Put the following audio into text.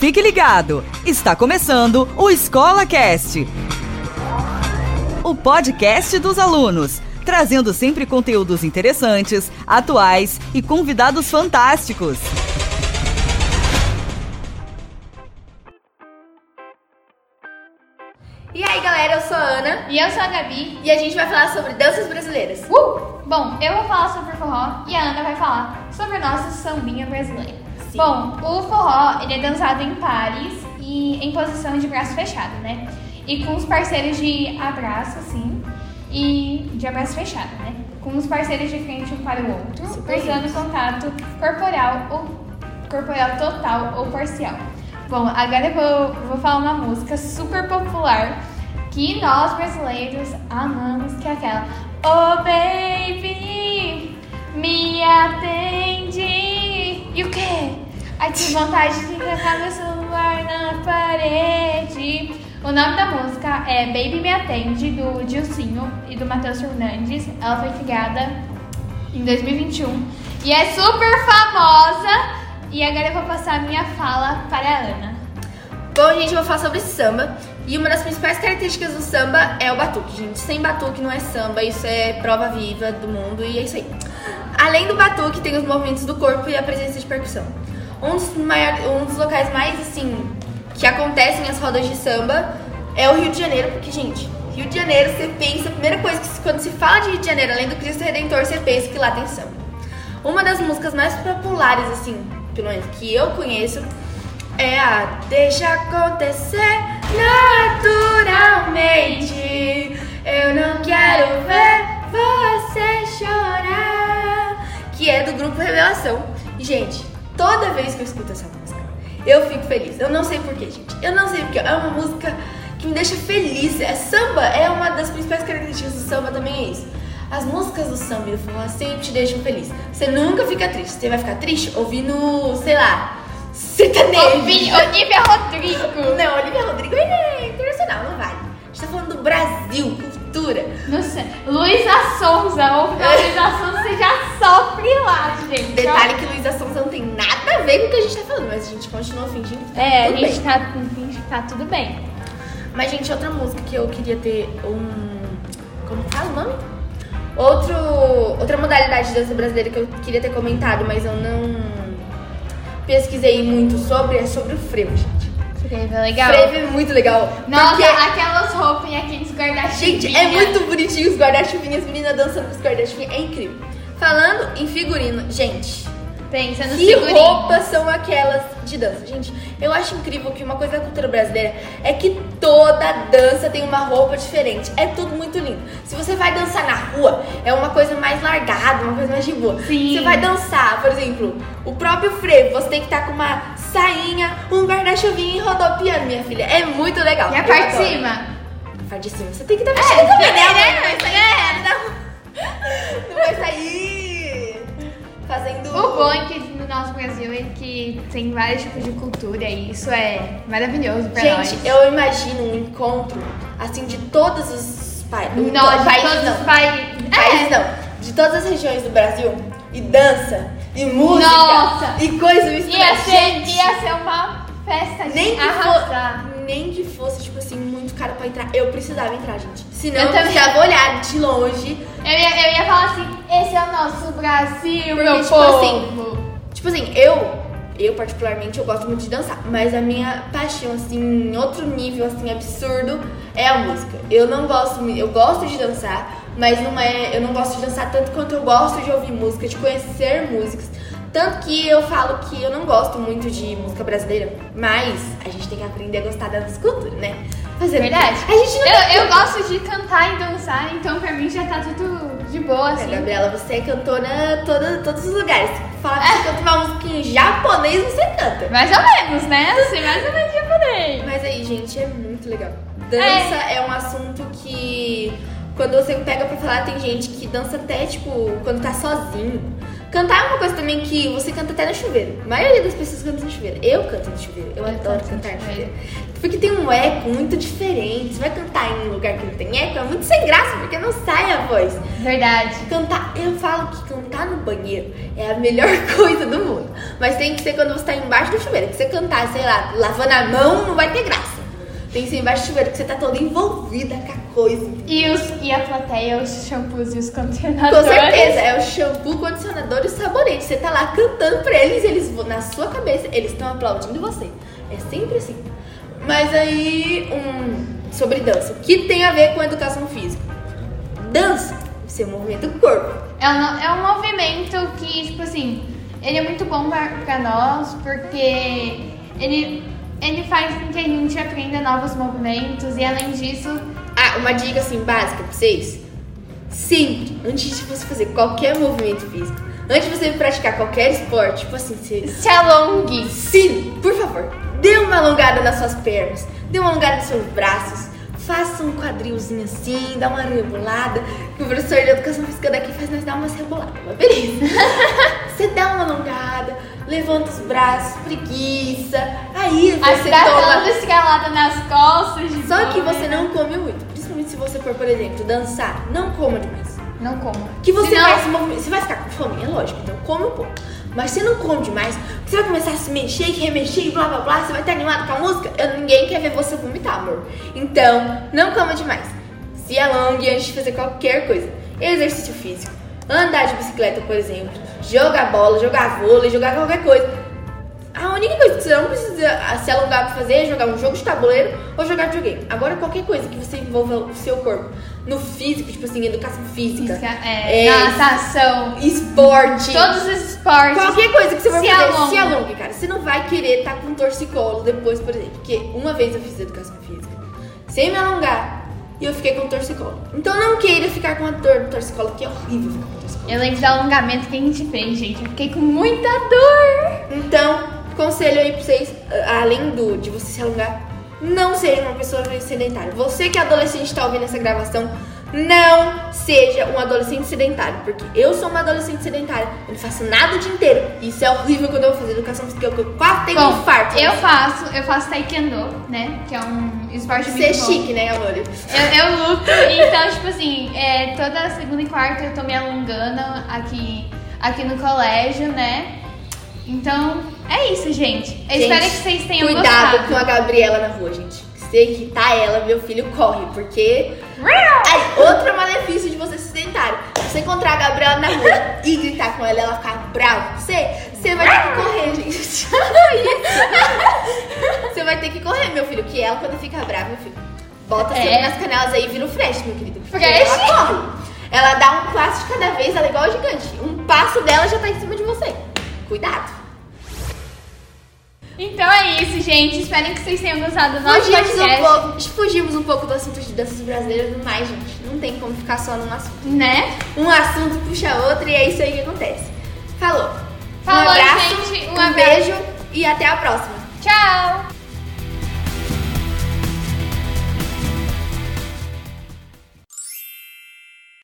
Fique ligado, está começando o Escola Cast, o podcast dos alunos, trazendo sempre conteúdos interessantes, atuais e convidados fantásticos. E aí galera, eu sou a Ana E eu sou a Gabi. e a gente vai falar sobre danças brasileiras. Uh! Bom, eu vou falar sobre forró e a Ana vai falar sobre a nossa sambinha brasileira. Sim. Bom, o forró ele é dançado em pares e em posição de braço fechado, né? E com os parceiros de abraço, assim, e de abraço fechado, né? Com os parceiros de frente um para o outro, Super usando isso. contato corporal ou corporal total ou parcial. Bom, agora eu vou, vou falar uma música super popular que nós brasileiros amamos, que é aquela Oh baby, me atende E o quê? Ai, vontade de cantar meu celular na parede O nome da música é Baby Me Atende, do Dilcinho e do Matheus Fernandes Ela foi criada em 2021 e é super famosa e agora eu vou passar a minha fala para a Ana. Bom, gente, eu vou falar sobre samba. E uma das principais características do samba é o batuque, gente. Sem batuque não é samba, isso é prova viva do mundo e é isso aí. Além do batuque, tem os movimentos do corpo e a presença de percussão. Um dos, maior, um dos locais mais, assim, que acontecem as rodas de samba é o Rio de Janeiro, porque, gente, Rio de Janeiro, você pensa, a primeira coisa que quando se fala de Rio de Janeiro, além do Cristo Redentor, você pensa que lá tem samba. Uma das músicas mais populares, assim, pelo menos que eu conheço, é a Deixa acontecer naturalmente. Eu não quero ver você chorar. Que é do grupo Revelação. Gente, toda vez que eu escuto essa música, eu fico feliz. Eu não sei porquê, gente. Eu não sei porquê. É uma música que me deixa feliz. É samba, é uma das principais características do samba também é isso. As músicas do samba e do forró sempre te deixam feliz. Você nunca fica triste. Você vai ficar triste ouvindo, sei lá, sertanejo. Ouvi- Olivia Rodrigo. Não, Olivia Rodrigo é internacional, não vale. A gente tá falando do Brasil, cultura. Não sei. Luísa Sonza. Ou a Luísa você já sofre lá, gente. Detalhe que Luísa Sonza não tem nada a ver com o que a gente tá falando, mas a gente continua fingindo que tá É, a tudo gente bem. tá, finge que tá tudo bem. Mas, gente, outra música que eu queria ter um. Como que fala o nome? Outro, outra modalidade de dança brasileira que eu queria ter comentado, mas eu não pesquisei muito sobre, é sobre o frevo, gente. Frevo é legal. Frevo é muito legal. Nossa, porque, aquelas roupas e aqueles guarda-chuvinhas. gente, é muito bonitinho os guarda-chuvinhas, meninas dançando com os guarda-chuvinhas, é incrível. Falando em figurino, gente, Pensa no que figurino. roupas são aquelas de dança? Gente, eu acho incrível que uma coisa da cultura brasileira é que toda dança tem uma roupa diferente. É tudo muito lindo. Se você vai dançar na rua, é uma coisa mais largada, uma coisa mais de boa. Sim. Você vai dançar, por exemplo, o próprio frevo, você tem que estar com uma sainha, um guarda-chuvinha e rodopiando, minha filha. É muito legal. E a parte de cima? A parte de cima. Você tem que estar mexendo também, né? né? Não vai sair, tem vários tipos de cultura e isso é maravilhoso pra Gente, nós. eu imagino um encontro, assim, de todos os pa Nós, de países. todos não. os países. Países É. não. De todas as regiões do Brasil. E dança, e música, Nossa! e coisa misturada. Ia ser, Gente, ia ser uma festa de nem que, arrasar. fo- nem que fosse, tipo assim, muito caro pra entrar. Eu precisava entrar, gente. Senão Eu eu, também. precisava olhar de longe. Eu ia, eu ia falar assim, esse é o nosso Brasil, Porque, meu tipo povo. assim, Tipo assim, eu, eu particularmente, eu gosto muito de dançar. Mas a minha paixão, assim, em outro nível, assim, absurdo, é a música. Eu não gosto, eu gosto de dançar, mas não é, eu não gosto de dançar tanto quanto eu gosto de ouvir música, de conhecer músicas. Tanto que eu falo que eu não gosto muito de música brasileira, mas a gente tem que aprender a gostar da nossa cultura, né? O quê? Verdade. A gente não Eu, eu gosto de cantar e dançar, então pra mim já tá tudo de boa, É, assim. Gabriela, você é cantora em todos os lugares. Fala que você canta uma música em japonês, você canta. Mais ou menos, né? Assim, mais ou menos japonês. Mas aí, gente, é muito legal. Dança é. um assunto que, quando você pega pra falar, tem gente que dança até, tipo, quando tá sozinho. Cantar é uma coisa também que você canta até no chuveiro. A maioria das pessoas canta no chuveiro. Eu canto no chuveiro. Eu, Eu adoro cantar no chuveiro. chuveiro. Porque tem um eco muito diferente. Você vai cantar em um lugar que não tem eco, é muito sem graça, porque não sai a voz. Verdade. Cantar, eu falo que cantar no banheiro é a melhor coisa do mundo. Mas tem que ser quando você tá embaixo do chuveiro. Que você cantar, sei lá, lavando a mão, não vai ter graça. Tem que ser embaixo do chuveiro, que você tá toda envolvida com a coisa. E, os, e a plateia, os shampoos e os Com condicionadores. certeza, é o shampoo, condicionador e o sabonete. Você tá lá cantando pra eles, eles na sua cabeça, eles estão aplaudindo você. É sempre assim. Mas aí, um, sobre dança. O que tem a ver com educação física? Dança, seu movimento do corpo. É um, é um movimento que, tipo assim, ele é muito bom pra, pra nós, porque ele, ele faz com que a gente aprenda novos movimentos e além disso, Ah, uma dica assim básica pra vocês. Sempre, antes de você fazer qualquer movimento físico, antes de você praticar qualquer esporte, tipo assim, você se alongue. Sim, por favor, dê uma alongada nas suas pernas, dê uma alongada nos seus braços, faça um quadrilzinho assim, dá uma rebolada, que o professor de educação física daqui faz nós dar umas reboladas, mas beleza. Você dá uma alongada, levanta os braços, preguiça, você toma... toda escalada nas costas. Só que boa. você não come muito, principalmente se você for, por exemplo, dançar, não coma demais. Não como. Que você Senão- vai se movimentar. Você vai ficar com fome, é lógico, então come um pouco. Mas você não come demais, você vai começar a se mexer remexer e blá blá blá, você vai estar animado com a música. Eu, ninguém quer ver você vomitar, amor. Então, não coma demais. Se alongue antes de fazer qualquer coisa. Exercício físico. Andar de bicicleta, por exemplo. Jogar bola, jogar vôlei, jogar qualquer coisa. A única coisa que você não precisa ah, se alongar pra fazer é jogar um jogo de tabuleiro ou jogar videogame. Agora, qualquer coisa que você envolva o seu corpo no físico, tipo assim, educação física, Física, é, é, natação, esporte, todos os esportes. qualquer coisa que você vai se fazer, alongue. se alongue, cara. Você não vai querer estar com um torcicolo depois, por exemplo. Porque uma vez eu fiz educação física sem me alongar e eu fiquei com torcicolo. Então não queira ficar com a dor do torcicolo, que é horrível ficar com torcicolo. Eu lembro do alongamento que a gente fez, gente. Eu fiquei com muita dor. Então, conselho aí pra vocês, a- além do de você se alongar, não seja uma pessoa sedentária. Você que é adolescente tá ouvindo essa gravação, não seja um adolescente sedentário, porque eu sou uma adolescente sedentária, eu não faço nada o dia inteiro. Isso é horrível quando eu vou fazer educação física, eu quase tenho um infarto. eu faço, eu faço taekwondo, né? Que é um esporte Você é muito bom. chique, né, amor? Eu, eu luto, então, tipo assim, é, toda segunda e quarta eu tô me alongando aqui, aqui no colégio, né? Então, é isso, gente. Eu espero que vocês tenham cuidado gostado. com a Gabriela na rua, gente. Se irritar ela, meu filho corre, porque. Aí, outro malefício de você se sedentário. Se você encontrar a Gabriela na rua e gritar com ela e ela ficar brava com você, você vai ter que correr, gente. Isso. Você vai ter que correr, meu filho, que ela, quando fica brava, meu filho, bota É. seu nas canelas aí e vira o fresh, meu querido. Porque Fresh? ela corre. Ela dá um passo de cada vez, ela é igual a gigante. Um passo dela já tá em cima de você. Cuidado. Então é isso, gente. Espero que vocês tenham gostado do nosso Fugimos um, podcast. pouco, fugimos um pouco do assunto de danças brasileiras, mas, gente, não tem como ficar só num assunto. Né? Um assunto puxa outro e é isso aí que acontece. Falou. Falou, um abraço, gente. Um um abraço. beijo e até a próxima. Tchau!